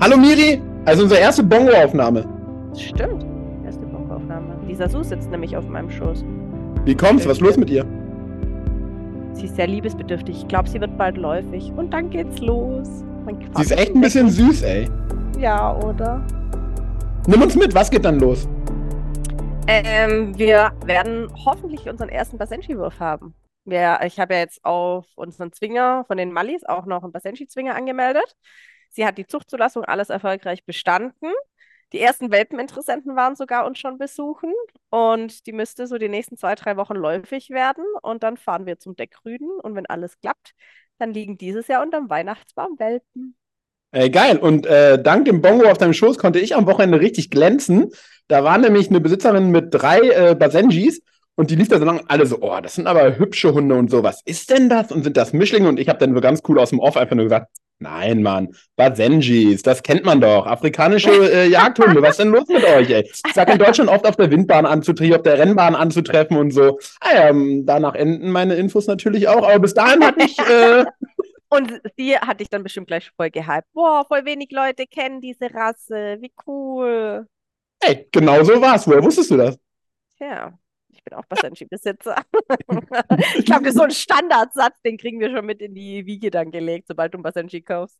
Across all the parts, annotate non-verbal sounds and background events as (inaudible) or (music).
Hallo Miri! Also unsere erste Bongo-Aufnahme. Stimmt, erste Bongo-Aufnahme. Lisa Su sitzt nämlich auf meinem Schoß. Wie kommt's? Was ist los mit ihr? Sie ist sehr liebesbedürftig. Ich glaube, sie wird bald läufig. Und dann geht's los. Sie ist echt ein bisschen süß, ey. Ja, oder? Nimm uns mit, was geht dann los? Ähm, wir werden hoffentlich unseren ersten Basenji-Wurf haben. Wir, ich habe ja jetzt auf unseren Zwinger von den Mallis auch noch einen Basenji-Zwinger angemeldet. Sie hat die Zuchtzulassung alles erfolgreich bestanden. Die ersten Welpeninteressenten waren sogar uns schon besuchen und die müsste so die nächsten zwei, drei Wochen läufig werden und dann fahren wir zum Deckrüden und wenn alles klappt, dann liegen dieses Jahr unterm Weihnachtsbaum Welpen. Ey, geil. Und äh, dank dem Bongo auf deinem Schoß konnte ich am Wochenende richtig glänzen. Da war nämlich eine Besitzerin mit drei äh, Basenjis und die lief da so lang, alle so, oh, das sind aber hübsche Hunde und so. Was ist denn das? Und sind das Mischlinge? Und ich habe dann so ganz cool aus dem Off einfach nur gesagt, nein, Mann, Basenjis, das kennt man doch. Afrikanische äh, (laughs) Jagdhunde, was ist denn los mit euch, ey? Ich sag in Deutschland oft auf der Windbahn anzutreffen, auf der Rennbahn anzutreffen und so. Ah ja, danach enden meine Infos natürlich auch, aber bis dahin hatte ich... Äh, (laughs) und sie hat dich dann bestimmt gleich voll gehypt. Boah, voll wenig Leute kennen diese Rasse. Wie cool. Ey, genau so war's. Woher wusstest du das? Ja, ich bin auch Basenji-Besitzer. ich glaube, das ist so ein Standardsatz, den kriegen wir schon mit in die Wiege dann gelegt, sobald du ein Basenji kaufst.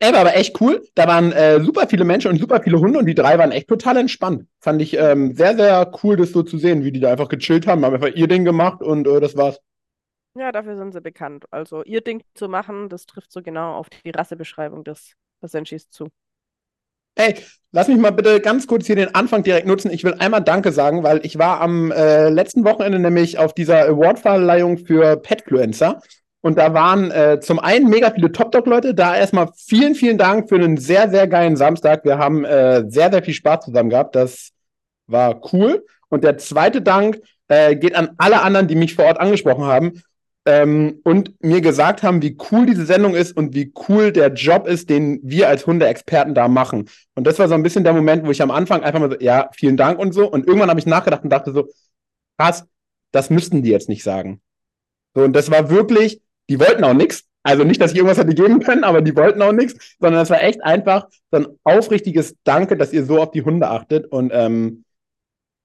Ey, war aber echt cool. Da waren äh, super viele Menschen und super viele Hunde und die drei waren echt total entspannt. Fand ich ähm, sehr, sehr cool, das so zu sehen, wie die da einfach gechillt haben, haben einfach ihr Ding gemacht und äh, das war's. Ja, dafür sind sie bekannt. Also ihr Ding zu machen, das trifft so genau auf die Rassebeschreibung des Basenjis zu. Ey, lass mich mal bitte ganz kurz hier den Anfang direkt nutzen. Ich will einmal Danke sagen, weil ich war am äh, letzten Wochenende nämlich auf dieser Awardverleihung für Petfluencer. Und da waren äh, zum einen mega viele Top-Dog-Leute. Da erstmal vielen, vielen Dank für einen sehr, sehr geilen Samstag. Wir haben äh, sehr, sehr viel Spaß zusammen gehabt. Das war cool. Und der zweite Dank äh, geht an alle anderen, die mich vor Ort angesprochen haben ähm, und mir gesagt haben, wie cool diese Sendung ist und wie cool der Job ist, den wir als Hundeexperten da machen. Und das war so ein bisschen der Moment, wo ich am Anfang einfach mal so, ja, vielen Dank und so. Und irgendwann habe ich nachgedacht und dachte so, krass, das müssten die jetzt nicht sagen. So, und das war wirklich, die wollten auch nichts. Also nicht, dass ich irgendwas hätte geben können, aber die wollten auch nichts, sondern es war echt einfach so ein aufrichtiges Danke, dass ihr so auf die Hunde achtet. Und ähm,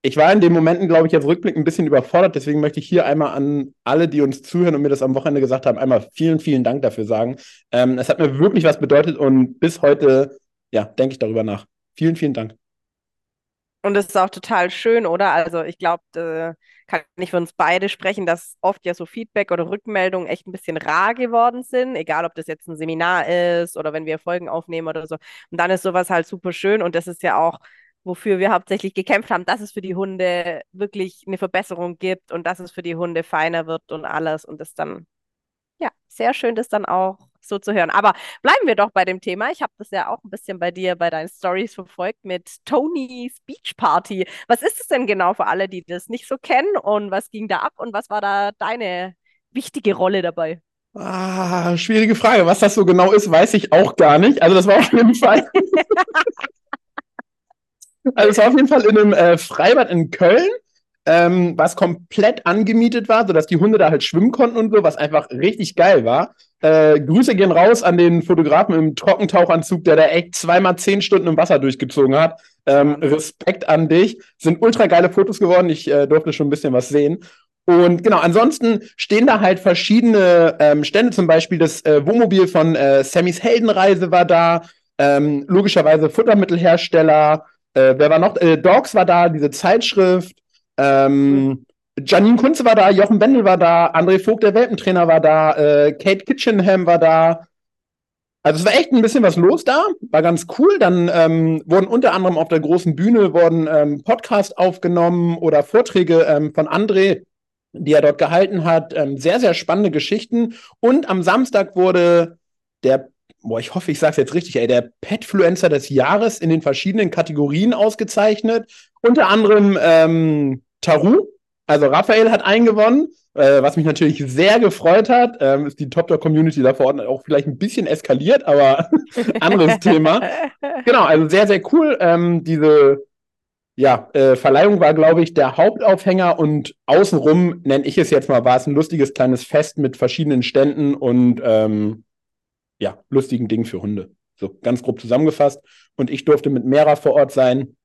ich war in den Momenten, glaube ich, jetzt rückblickend ein bisschen überfordert. Deswegen möchte ich hier einmal an alle, die uns zuhören und mir das am Wochenende gesagt haben, einmal vielen, vielen Dank dafür sagen. Ähm, es hat mir wirklich was bedeutet und bis heute, ja, denke ich darüber nach. Vielen, vielen Dank. Und es ist auch total schön, oder? Also ich glaube, äh, kann ich für uns beide sprechen, dass oft ja so Feedback oder Rückmeldungen echt ein bisschen rar geworden sind, egal ob das jetzt ein Seminar ist oder wenn wir Folgen aufnehmen oder so. Und dann ist sowas halt super schön und das ist ja auch wofür wir hauptsächlich gekämpft haben, dass es für die Hunde wirklich eine Verbesserung gibt und dass es für die Hunde feiner wird und alles. Und das dann, ja, sehr schön, das dann auch so zu hören. Aber bleiben wir doch bei dem Thema. Ich habe das ja auch ein bisschen bei dir bei deinen Stories verfolgt mit Tony's Beach Party. Was ist es denn genau für alle, die das nicht so kennen und was ging da ab und was war da deine wichtige Rolle dabei? Ah, schwierige Frage. Was das so genau ist, weiß ich auch gar nicht. Also das war auf jeden Fall. (laughs) Also es war auf jeden Fall in einem äh, Freibad in Köln, ähm, was komplett angemietet war, sodass die Hunde da halt schwimmen konnten und so, was einfach richtig geil war. Äh, Grüße gehen raus an den Fotografen im Trockentauchanzug, der da echt zweimal zehn Stunden im Wasser durchgezogen hat. Ähm, Respekt an dich. Sind ultra geile Fotos geworden. Ich äh, durfte schon ein bisschen was sehen. Und genau, ansonsten stehen da halt verschiedene ähm, Stände, zum Beispiel das äh, Wohnmobil von äh, Sammys Heldenreise war da, ähm, logischerweise Futtermittelhersteller, äh, wer war noch? Äh, Dogs war da, diese Zeitschrift. Ähm, Janine Kunze war da, Jochen Bendel war da, André Vogt, der Welpentrainer, war da, äh, Kate Kitchenham war da. Also es war echt ein bisschen was los da, war ganz cool. Dann ähm, wurden unter anderem auf der großen Bühne wurden ähm, Podcasts aufgenommen oder Vorträge ähm, von André, die er dort gehalten hat. Ähm, sehr, sehr spannende Geschichten. Und am Samstag wurde der boah, ich hoffe, ich sage es jetzt richtig, ey, der Petfluencer des Jahres in den verschiedenen Kategorien ausgezeichnet. Unter anderem ähm, Taru, also Raphael hat eingewonnen, äh, was mich natürlich sehr gefreut hat. Ähm, ist die Top Dog Community da vor Ort auch vielleicht ein bisschen eskaliert, aber (laughs) anderes Thema. (laughs) Genau, also sehr, sehr cool. Ähm, diese ja, äh, Verleihung war, glaube ich, der Hauptaufhänger und außenrum, nenne ich es jetzt mal, war es ein lustiges kleines Fest mit verschiedenen Ständen und ähm, ja, lustigen Dingen für Hunde. So ganz grob zusammengefasst. Und ich durfte mit Mera vor Ort sein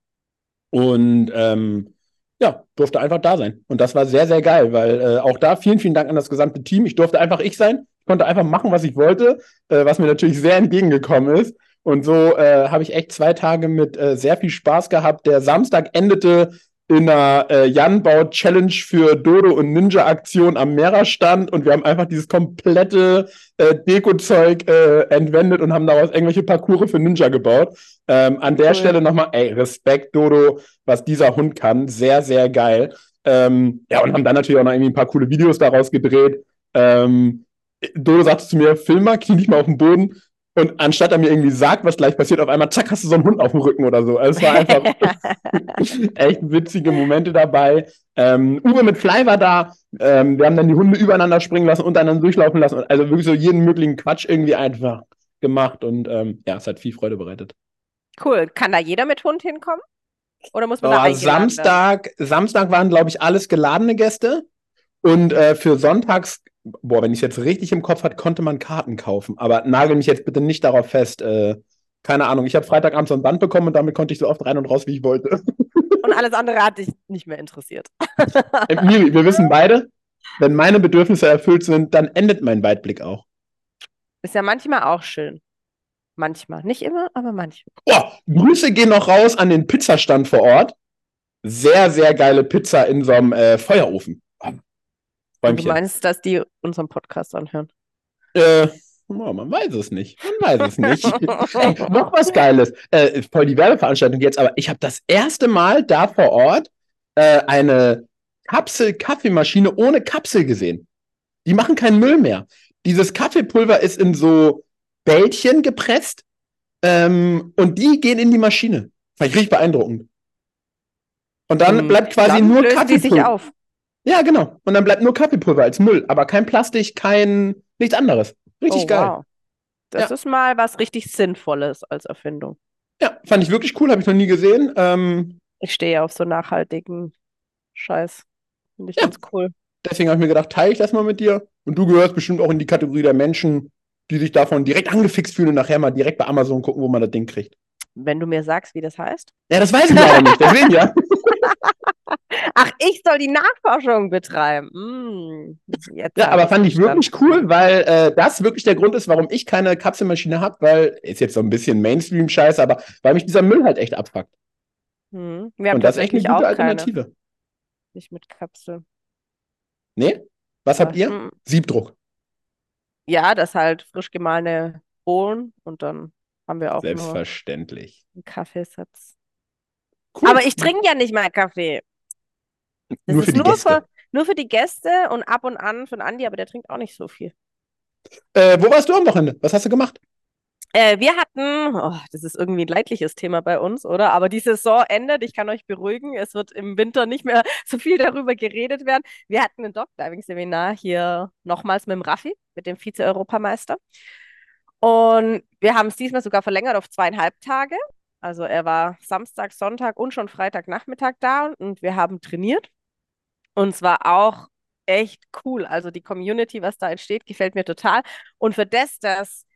und ähm, ja, durfte einfach da sein. Und das war sehr, sehr geil, weil äh, auch da vielen, vielen Dank an das gesamte Team. Ich durfte einfach ich sein, konnte einfach machen, was ich wollte, äh, was mir natürlich sehr entgegengekommen ist. Und so äh, habe ich echt zwei Tage mit äh, sehr viel Spaß gehabt. Der Samstag endete in einer äh, Jan-Bau-Challenge für Dodo und Ninja-Aktion am Meererstand und wir haben einfach dieses komplette äh, Deko-Zeug äh, entwendet und haben daraus irgendwelche Parcours für Ninja gebaut. Ähm, an der cool. Stelle nochmal, ey, Respekt, Dodo, was dieser Hund kann. Sehr, sehr geil. Ähm, ja, und haben dann natürlich auch noch irgendwie ein paar coole Videos daraus gedreht. Ähm, Dodo sagte zu mir, film mal, knie dich mal auf den Boden. Und anstatt er mir irgendwie sagt, was gleich passiert, auf einmal, zack, hast du so einen Hund auf dem Rücken oder so. Also es war einfach (laughs) echt witzige Momente dabei. Ähm, Uwe mit Fly war da. Ähm, wir haben dann die Hunde übereinander springen lassen, untereinander durchlaufen lassen. Also wirklich so jeden möglichen Quatsch irgendwie einfach gemacht. Und ähm, ja, es hat viel Freude bereitet. Cool. Kann da jeder mit Hund hinkommen? Oder muss man oh, da Samstag, Samstag waren, glaube ich, alles geladene Gäste. Und äh, für sonntags boah, wenn ich es jetzt richtig im Kopf hatte, konnte man Karten kaufen. Aber nagel mich jetzt bitte nicht darauf fest. Äh, keine Ahnung. Ich habe Freitagabend so ein Band bekommen und damit konnte ich so oft rein und raus, wie ich wollte. (laughs) Und alles andere hat dich nicht mehr interessiert. Äh, Miri, wir wissen beide, wenn meine Bedürfnisse erfüllt sind, dann endet mein Weitblick auch. Ist ja manchmal auch schön. Manchmal. Nicht immer, aber manchmal. Oh, Grüße gehen noch raus an den Pizzastand vor Ort. Sehr, sehr geile Pizza in so einem äh, Feuerofen. Bäumchen. Du meinst, dass die unseren Podcast anhören? Äh, Oh, man weiß es nicht. Man weiß es nicht. (laughs) Ey, noch was Geiles. Äh, voll die Werbeveranstaltung jetzt, aber ich habe das erste Mal da vor Ort äh, eine Kapsel-Kaffeemaschine ohne Kapsel gesehen. Die machen keinen Müll mehr. Dieses Kaffeepulver ist in so Bällchen gepresst ähm, und die gehen in die Maschine. Fand ich richtig beeindruckend. Und dann hm, bleibt quasi dann nur Kaffeepulver. Ja, genau. Und dann bleibt nur Kaffeepulver als Müll, aber kein Plastik, kein nichts anderes. Richtig oh, geil. Wow. Das ja. ist mal was richtig Sinnvolles als Erfindung. Ja, fand ich wirklich cool, habe ich noch nie gesehen. Ähm, ich stehe auf so nachhaltigen Scheiß. Finde ich ja. ganz cool. Deswegen habe ich mir gedacht, teile ich das mal mit dir. Und du gehörst bestimmt auch in die Kategorie der Menschen, die sich davon direkt angefixt fühlen und nachher mal direkt bei Amazon gucken, wo man das Ding kriegt. Wenn du mir sagst, wie das heißt? Ja, das weiß ich leider nicht. (laughs) Deswegen ja. (laughs) Ach, ich soll die Nachforschung betreiben. Hm, ja, aber fand ich wirklich cool, weil äh, das wirklich der Grund ist, warum ich keine Kapselmaschine habe, weil ist jetzt so ein bisschen Mainstream-Scheiße, aber weil mich dieser Müll halt echt abfuckt. Hm. Wir haben Und das ist echt eine gute Alternative. Keine. Nicht mit Kapsel. Nee? Was ja. habt ihr? Hm. Siebdruck. Ja, das halt frisch gemahlene Bohnen und dann haben wir auch Selbstverständlich. einen Kaffeesatz. Cool. Aber ich trinke ja nicht mal Kaffee. Das nur ist nur für, nur für die Gäste und ab und an von Andi, aber der trinkt auch nicht so viel. Äh, wo warst du am Wochenende? Was hast du gemacht? Äh, wir hatten, oh, das ist irgendwie ein leidliches Thema bei uns, oder? Aber die Saison endet, ich kann euch beruhigen, es wird im Winter nicht mehr (laughs) so viel darüber geredet werden. Wir hatten ein Dogdiving-Seminar hier nochmals mit dem Raffi, mit dem Vize-Europameister. Und wir haben es diesmal sogar verlängert auf zweieinhalb Tage. Also er war Samstag, Sonntag und schon Freitagnachmittag da und wir haben trainiert. Und zwar auch echt cool. Also die Community, was da entsteht, gefällt mir total. Und für das, dass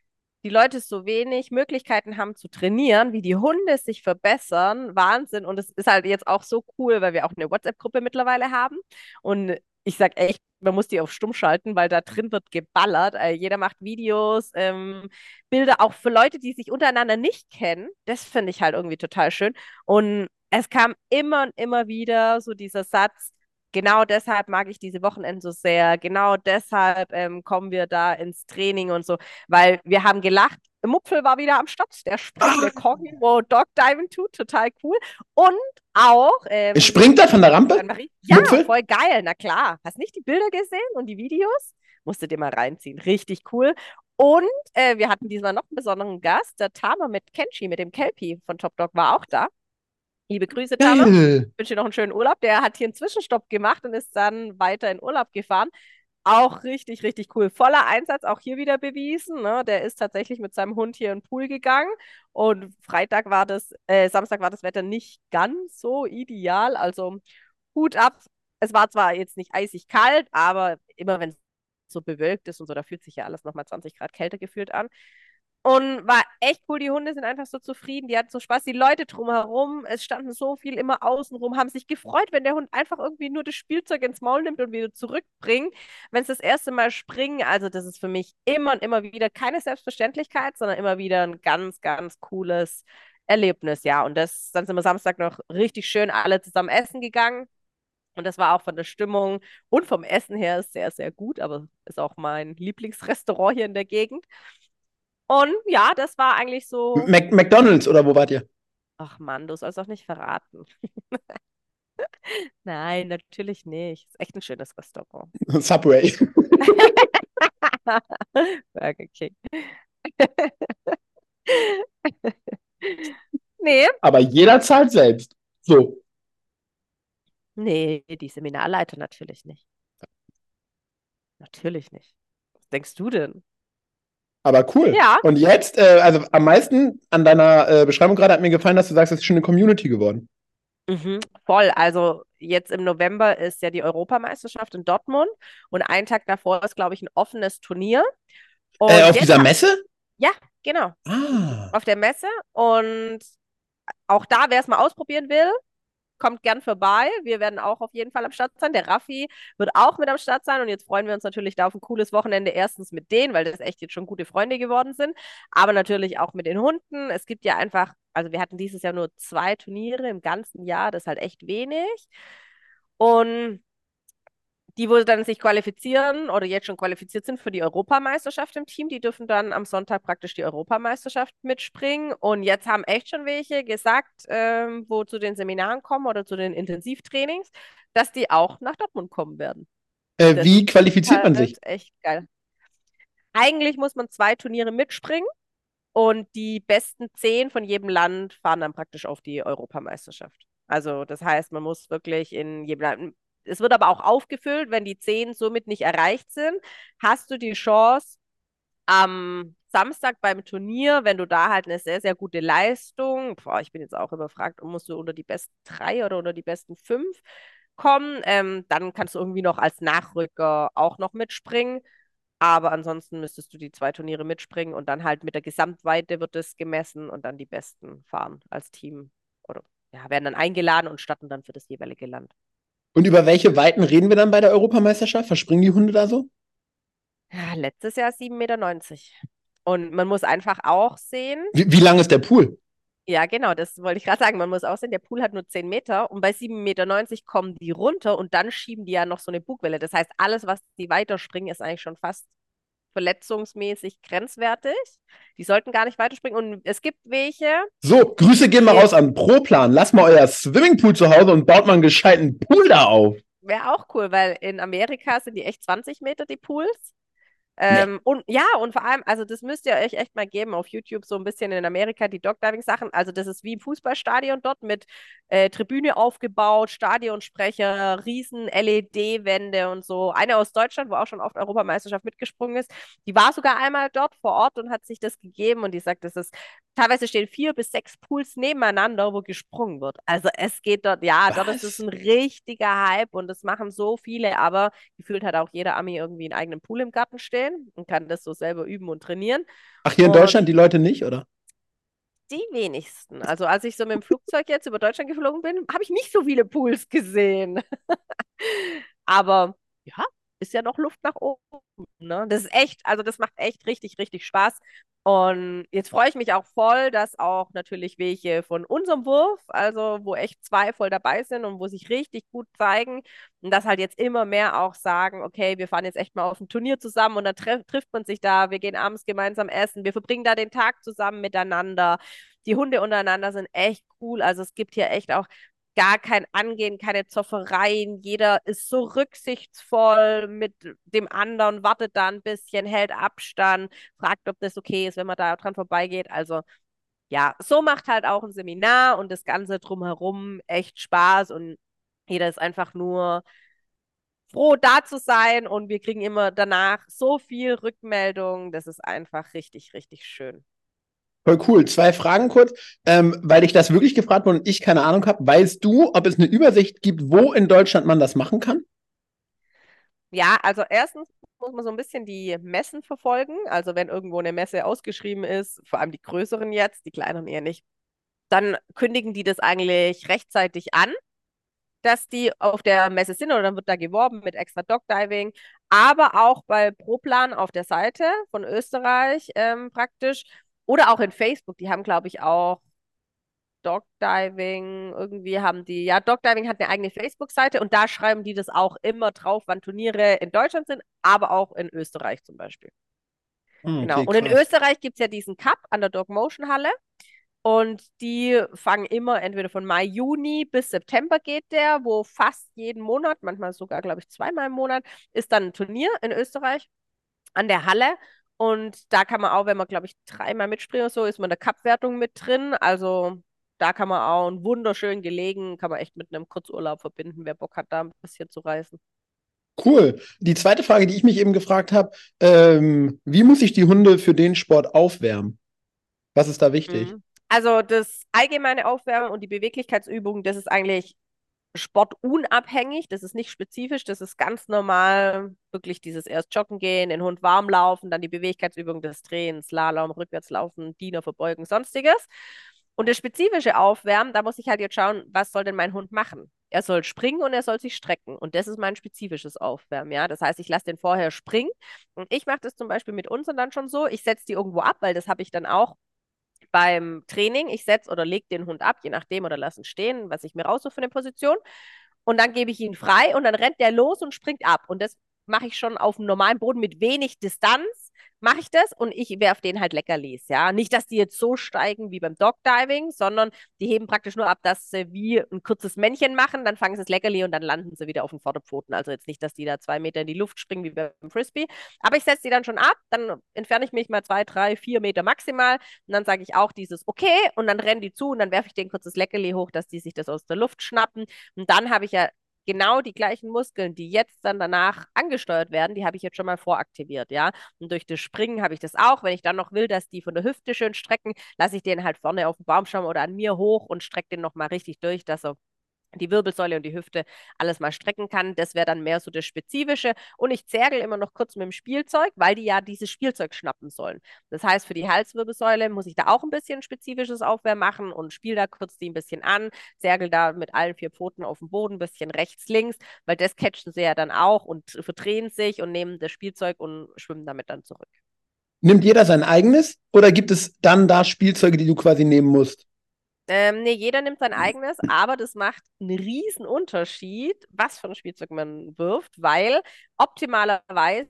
die Leute so wenig Möglichkeiten haben zu trainieren, wie die Hunde sich verbessern, Wahnsinn. Und es ist halt jetzt auch so cool, weil wir auch eine WhatsApp-Gruppe mittlerweile haben. Und ich sag echt, man muss die auf stumm schalten, weil da drin wird geballert. Äh, jeder macht Videos, ähm, Bilder, auch für Leute, die sich untereinander nicht kennen. Das finde ich halt irgendwie total schön. Und es kam immer und immer wieder so dieser Satz, genau deshalb mag ich diese Wochenenden so sehr, genau deshalb ähm, kommen wir da ins Training und so, weil wir haben gelacht. Mupfel war wieder am Start, der springende Corgi, wo Dogdiving tut, total cool. Und auch. Ähm, Springt er von der Rampe? Ja, Mupfel? voll geil, na klar. Hast nicht die Bilder gesehen und die Videos? Musst du dir mal reinziehen. Richtig cool. Und äh, wir hatten diesmal noch einen besonderen Gast. Der Tama mit Kenshi, mit dem Kelpie von Top Dog, war auch da. Liebe Grüße, Tama. Ich wünsche dir noch einen schönen Urlaub. Der hat hier einen Zwischenstopp gemacht und ist dann weiter in Urlaub gefahren. Auch richtig, richtig cool. Voller Einsatz, auch hier wieder bewiesen. Ne? Der ist tatsächlich mit seinem Hund hier in den Pool gegangen. Und Freitag war das, äh, Samstag war das Wetter nicht ganz so ideal. Also Hut ab. Es war zwar jetzt nicht eisig kalt, aber immer wenn es so bewölkt ist und so, da fühlt sich ja alles nochmal 20 Grad kälter gefühlt an. Und war echt cool. Die Hunde sind einfach so zufrieden. Die hatten so Spaß. Die Leute drumherum, es standen so viel immer außen rum, haben sich gefreut, wenn der Hund einfach irgendwie nur das Spielzeug ins Maul nimmt und wieder zurückbringt. Wenn es das erste Mal springen, also das ist für mich immer und immer wieder keine Selbstverständlichkeit, sondern immer wieder ein ganz, ganz cooles Erlebnis. Ja, und das, dann sind wir Samstag noch richtig schön alle zusammen essen gegangen. Und das war auch von der Stimmung und vom Essen her sehr, sehr gut, aber ist auch mein Lieblingsrestaurant hier in der Gegend. Und ja, das war eigentlich so. Mac McDonalds oder wo wart ihr? Ach Mann, du sollst auch nicht verraten. (laughs) Nein, natürlich nicht. Ist echt ein schönes Restaurant. (laughs) Subway. (laughs) Burger King. nee. Aber jeder zahlt selbst. So. Nee, die Seminarleiter natürlich nicht. Natürlich nicht. Was denkst du denn? Aber cool. Ja. Und jetzt, äh, also am meisten an deiner äh, Beschreibung gerade hat mir gefallen, dass du sagst, es ist schon eine Community geworden. Mhm, voll. Also jetzt im November ist ja die Europameisterschaft in Dortmund und einen Tag davor ist, glaube ich, ein offenes Turnier. Äh, auf dieser Messe? Ja, genau. Ah. Auf der Messe. Und auch da, wer es mal ausprobieren will, kommt gern vorbei. Wir werden auch auf jeden Fall am Start sein. Der Raffi wird auch mit am Start sein. Und jetzt freuen wir uns natürlich da auf ein cooles Wochenende. Erstens mit denen, weil das echt jetzt schon gute Freunde geworden sind. Aber natürlich auch mit den Hunden. Es gibt ja einfach, also wir hatten dieses Jahr nur zwei Turniere im ganzen Jahr. Das ist halt echt wenig. Und die, wo dann sich qualifizieren oder jetzt schon qualifiziert sind für die Europameisterschaft im Team, die dürfen dann am Sonntag praktisch die Europameisterschaft mitspringen. Und jetzt haben echt schon welche gesagt, ähm, wo zu den Seminaren kommen oder zu den Intensivtrainings, dass die auch nach Dortmund kommen werden. Äh, wie qualifiziert man sich? Echt geil. Eigentlich muss man zwei Turniere mitspringen und die besten zehn von jedem Land fahren dann praktisch auf die Europameisterschaft. Also das heißt, man muss wirklich in jedem Land, es wird aber auch aufgefüllt, wenn die zehn somit nicht erreicht sind, hast du die Chance, am Samstag beim Turnier, wenn du da halt eine sehr, sehr gute Leistung, boah, ich bin jetzt auch überfragt, musst du unter die besten drei oder unter die besten fünf kommen, ähm, dann kannst du irgendwie noch als Nachrücker auch noch mitspringen. Aber ansonsten müsstest du die zwei Turniere mitspringen und dann halt mit der Gesamtweite wird es gemessen und dann die Besten fahren als Team oder ja, werden dann eingeladen und starten dann für das jeweilige Land. Und über welche Weiten reden wir dann bei der Europameisterschaft? Verspringen die Hunde da so? Ja, letztes Jahr 7,90 Meter. Und man muss einfach auch sehen. Wie, wie lang ist der Pool? Ja, genau, das wollte ich gerade sagen. Man muss auch sehen, der Pool hat nur 10 Meter und bei 7,90 Meter kommen die runter und dann schieben die ja noch so eine Bugwelle. Das heißt, alles, was die weiterspringen, ist eigentlich schon fast verletzungsmäßig grenzwertig. Die sollten gar nicht weiterspringen. Und es gibt welche. So, Grüße gehen mal raus an ProPlan. Lass mal euer Swimmingpool zu Hause und baut mal einen gescheiten Pool da auf. Wäre auch cool, weil in Amerika sind die echt 20 Meter, die Pools. Ähm, nee. Und ja, und vor allem, also das müsst ihr euch echt mal geben auf YouTube, so ein bisschen in Amerika, die Dogdiving-Sachen. Also, das ist wie im Fußballstadion dort mit äh, Tribüne aufgebaut, Stadionsprecher, riesen LED-Wände und so. Eine aus Deutschland, wo auch schon oft Europameisterschaft mitgesprungen ist, die war sogar einmal dort vor Ort und hat sich das gegeben und die sagt, das ist teilweise stehen vier bis sechs Pools nebeneinander, wo gesprungen wird. Also es geht dort, ja, Was? dort ist es ein richtiger Hype und das machen so viele, aber gefühlt hat auch jeder Ami irgendwie einen eigenen Pool im Garten stehen und kann das so selber üben und trainieren. Ach, hier und in Deutschland die Leute nicht, oder? Die wenigsten. Also als ich so mit dem Flugzeug jetzt über Deutschland geflogen bin, habe ich nicht so viele Pools gesehen. (laughs) aber ja, ist ja noch Luft nach oben. Ne? Das ist echt, also das macht echt richtig, richtig Spaß. Und jetzt freue ich mich auch voll, dass auch natürlich welche von unserem Wurf, also wo echt zwei voll dabei sind und wo sich richtig gut zeigen und dass halt jetzt immer mehr auch sagen, okay, wir fahren jetzt echt mal auf ein Turnier zusammen und dann treff, trifft man sich da, wir gehen abends gemeinsam essen, wir verbringen da den Tag zusammen miteinander. Die Hunde untereinander sind echt cool. Also es gibt hier echt auch gar kein Angehen, keine Zoffereien. Jeder ist so rücksichtsvoll mit dem anderen, wartet da ein bisschen, hält Abstand, fragt, ob das okay ist, wenn man da dran vorbeigeht. Also ja, so macht halt auch ein Seminar und das Ganze drumherum echt Spaß und jeder ist einfach nur froh, da zu sein und wir kriegen immer danach so viel Rückmeldung. Das ist einfach richtig, richtig schön. Voll cool. Zwei Fragen kurz, ähm, weil ich das wirklich gefragt wurde und ich keine Ahnung habe. Weißt du, ob es eine Übersicht gibt, wo in Deutschland man das machen kann? Ja, also erstens muss man so ein bisschen die Messen verfolgen. Also wenn irgendwo eine Messe ausgeschrieben ist, vor allem die größeren jetzt, die kleineren eher nicht, dann kündigen die das eigentlich rechtzeitig an, dass die auf der Messe sind oder dann wird da geworben mit extra Dogdiving. Aber auch bei Proplan auf der Seite von Österreich ähm, praktisch oder auch in Facebook, die haben, glaube ich, auch Dogdiving, irgendwie haben die, ja, Dogdiving hat eine eigene Facebook-Seite und da schreiben die das auch immer drauf, wann Turniere in Deutschland sind, aber auch in Österreich zum Beispiel. Hm, Genau. okay, Und in. Österreich gibt es ja diesen Cup an der Dog Motion Halle. Und die fangen immer entweder von Mai, Juni bis September geht der, wo fast jeden Monat, manchmal sogar, glaube ich, zweimal im Monat, ist dann ein Turnier in Österreich an der Halle. Und da kann man auch, wenn man, glaube ich, dreimal mitspringt oder so, ist man in der Cup-Wertung mit drin. Also da kann man auch einen wunderschön gelegen, kann man echt mit einem Kurzurlaub verbinden, wer Bock hat, da ein bisschen zu reisen. Cool. Die zweite Frage, die ich mich eben gefragt habe, ähm, wie muss ich die Hunde für den Sport aufwärmen? Was ist da wichtig? Mhm. Also das allgemeine Aufwärmen und die Beweglichkeitsübungen, das ist eigentlich sportunabhängig, das ist nicht spezifisch, das ist ganz normal, wirklich dieses erst joggen gehen, den Hund warm laufen, dann die Beweglichkeitsübung des Drehens, Slalom, Rückwärtslaufen, Diener verbeugen, sonstiges. Und das spezifische Aufwärmen, da muss ich halt jetzt schauen, was soll denn mein Hund machen? Er soll springen und er soll sich strecken. Und das ist mein spezifisches Aufwärmen, ja. Das heißt, ich lasse den vorher springen. Und ich mache das zum Beispiel mit uns und dann schon so. Ich setze die irgendwo ab, weil das habe ich dann auch beim Training. Ich setze oder lege den Hund ab, je nachdem, oder lasse ihn stehen, was ich mir raussuche für eine Position. Und dann gebe ich ihn frei und dann rennt der los und springt ab. Und das mache ich schon auf dem normalen Boden mit wenig Distanz. Mache ich das und ich werfe den halt Leckerlis, ja. Nicht, dass die jetzt so steigen wie beim Dogdiving, sondern die heben praktisch nur ab, dass sie wie ein kurzes Männchen machen, dann fangen sie das Leckerli und dann landen sie wieder auf den Vorderpfoten. Also jetzt nicht, dass die da zwei Meter in die Luft springen wie beim Frisbee. Aber ich setze die dann schon ab, dann entferne ich mich mal zwei, drei, vier Meter maximal und dann sage ich auch dieses Okay und dann rennen die zu und dann werfe ich denen kurz das Leckerli hoch, dass die sich das aus der Luft schnappen. Und dann habe ich ja genau die gleichen Muskeln, die jetzt dann danach angesteuert werden, die habe ich jetzt schon mal voraktiviert, ja. Und durch das Springen habe ich das auch. Wenn ich dann noch will, dass die von der Hüfte schön strecken, lasse ich den halt vorne auf dem Baumstamm oder an mir hoch und strecke den nochmal richtig durch, dass er die Wirbelsäule und die Hüfte alles mal strecken kann. Das wäre dann mehr so das Spezifische. Und ich zergel immer noch kurz mit dem Spielzeug, weil die ja dieses Spielzeug schnappen sollen. Das heißt, für die Halswirbelsäule muss ich da auch ein bisschen spezifisches Aufwärmen machen und spiele da kurz die ein bisschen an, zergel da mit allen vier Pfoten auf dem Boden, ein bisschen rechts, links, weil das catchen sie ja dann auch und verdrehen sich und nehmen das Spielzeug und schwimmen damit dann zurück. Nimmt jeder sein eigenes oder gibt es dann da Spielzeuge, die du quasi nehmen musst? Ähm, nee, jeder nimmt sein eigenes, aber das macht einen riesen Unterschied, was für ein Spielzeug man wirft, weil optimalerweise,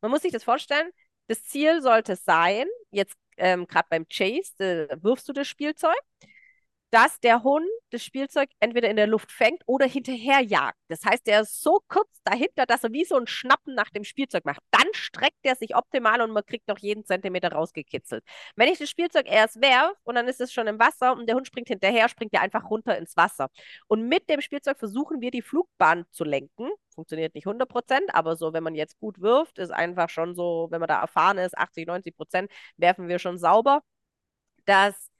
man muss sich das vorstellen, das Ziel sollte sein, jetzt ähm, gerade beim Chase, äh, wirfst du das Spielzeug, dass der Hund das Spielzeug entweder in der Luft fängt oder hinterher jagt. Das heißt, der ist so kurz dahinter, dass er wie so ein Schnappen nach dem Spielzeug macht. Dann streckt er sich optimal und man kriegt noch jeden Zentimeter rausgekitzelt. Wenn ich das Spielzeug erst werfe und dann ist es schon im Wasser und der Hund springt hinterher, springt er einfach runter ins Wasser. Und mit dem Spielzeug versuchen wir die Flugbahn zu lenken. Funktioniert nicht 100 Prozent, aber so, wenn man jetzt gut wirft, ist einfach schon so, wenn man da erfahren ist, 80, 90 Prozent werfen wir schon sauber, dass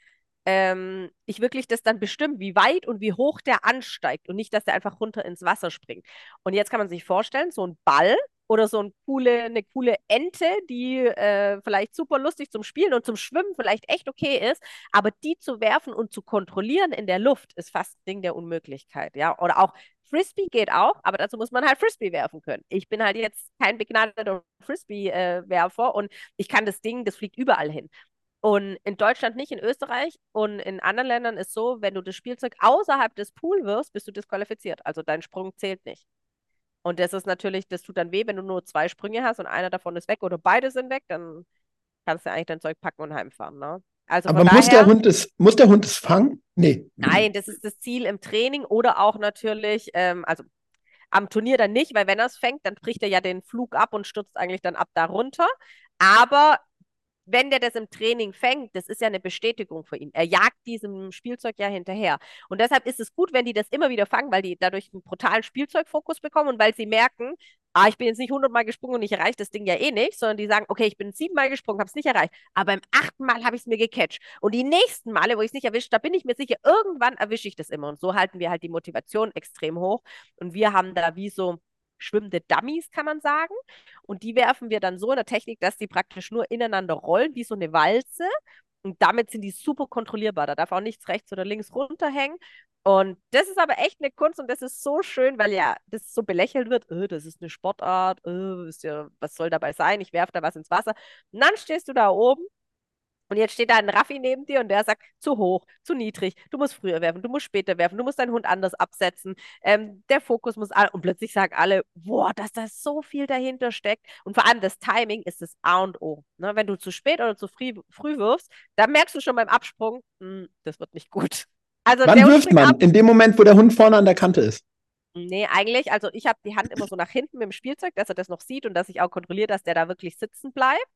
ähm, ich wirklich das dann bestimme, wie weit und wie hoch der ansteigt und nicht, dass der einfach runter ins Wasser springt. Und jetzt kann man sich vorstellen, so ein Ball oder so ein coole, eine coole Ente, die äh, vielleicht super lustig zum Spielen und zum Schwimmen vielleicht echt okay ist, aber die zu werfen und zu kontrollieren in der Luft ist fast ein Ding der Unmöglichkeit, ja. Oder auch Frisbee geht auch, aber dazu muss man halt Frisbee werfen können. Ich bin halt jetzt kein begnadeter Frisbee-Werfer und ich kann das Ding, das fliegt überall hin. Und in Deutschland nicht, in Österreich und in anderen Ländern ist so, wenn du das Spielzeug außerhalb des Pools wirfst, bist du disqualifiziert. Also dein Sprung zählt nicht. Und das ist natürlich, das tut dann weh, wenn du nur zwei Sprünge hast und einer davon ist weg oder beide sind weg, dann kannst du eigentlich dein Zeug packen und heimfahren. Ne? Also Aber muss der Hund es, muss der Hund es fangen? Nee. nein, das ist das Ziel im Training oder auch natürlich, ähm, also am Turnier dann nicht, weil wenn er es fängt, dann bricht er ja den Flug ab und stürzt eigentlich dann ab da runter. Aber wenn der das im Training fängt, das ist ja eine Bestätigung für ihn. Er jagt diesem Spielzeug ja hinterher. Und deshalb ist es gut, wenn die das immer wieder fangen, weil die dadurch einen brutalen Spielzeugfokus bekommen und weil sie merken, ah, ich bin jetzt nicht hundertmal gesprungen und ich erreiche das Ding ja eh nicht, sondern die sagen, okay, ich bin siebenmal gesprungen, habe es nicht erreicht, aber beim achten Mal habe ich es mir gecatcht. Und die nächsten Male, wo ich es nicht erwischt, da bin ich mir sicher, irgendwann erwische ich das immer. Und so halten wir halt die Motivation extrem hoch. Und wir haben da wie so schwimmende Dummies, kann man sagen. Und die werfen wir dann so in der Technik, dass die praktisch nur ineinander rollen, wie so eine Walze. Und damit sind die super kontrollierbar. Da darf auch nichts rechts oder links runterhängen. Und das ist aber echt eine Kunst und das ist so schön, weil ja das so belächelt wird. Oh, das ist eine Sportart. Oh, ja, was soll dabei sein? Ich werfe da was ins Wasser. Und dann stehst du da oben und jetzt steht da ein Raffi neben dir und der sagt, zu hoch, zu niedrig, du musst früher werfen, du musst später werfen, du musst deinen Hund anders absetzen, ähm, der Fokus muss, und plötzlich sagen alle, boah, dass da so viel dahinter steckt. Und vor allem das Timing ist das A und O. Ne? Wenn du zu spät oder zu früh, früh wirfst, dann merkst du schon beim Absprung, hm, das wird nicht gut. Also Wann wirft man? Ab In dem Moment, wo der Hund vorne an der Kante ist. Nee, eigentlich, also ich habe die Hand immer so nach hinten mit dem Spielzeug, dass er das noch sieht und dass ich auch kontrolliere, dass der da wirklich sitzen bleibt.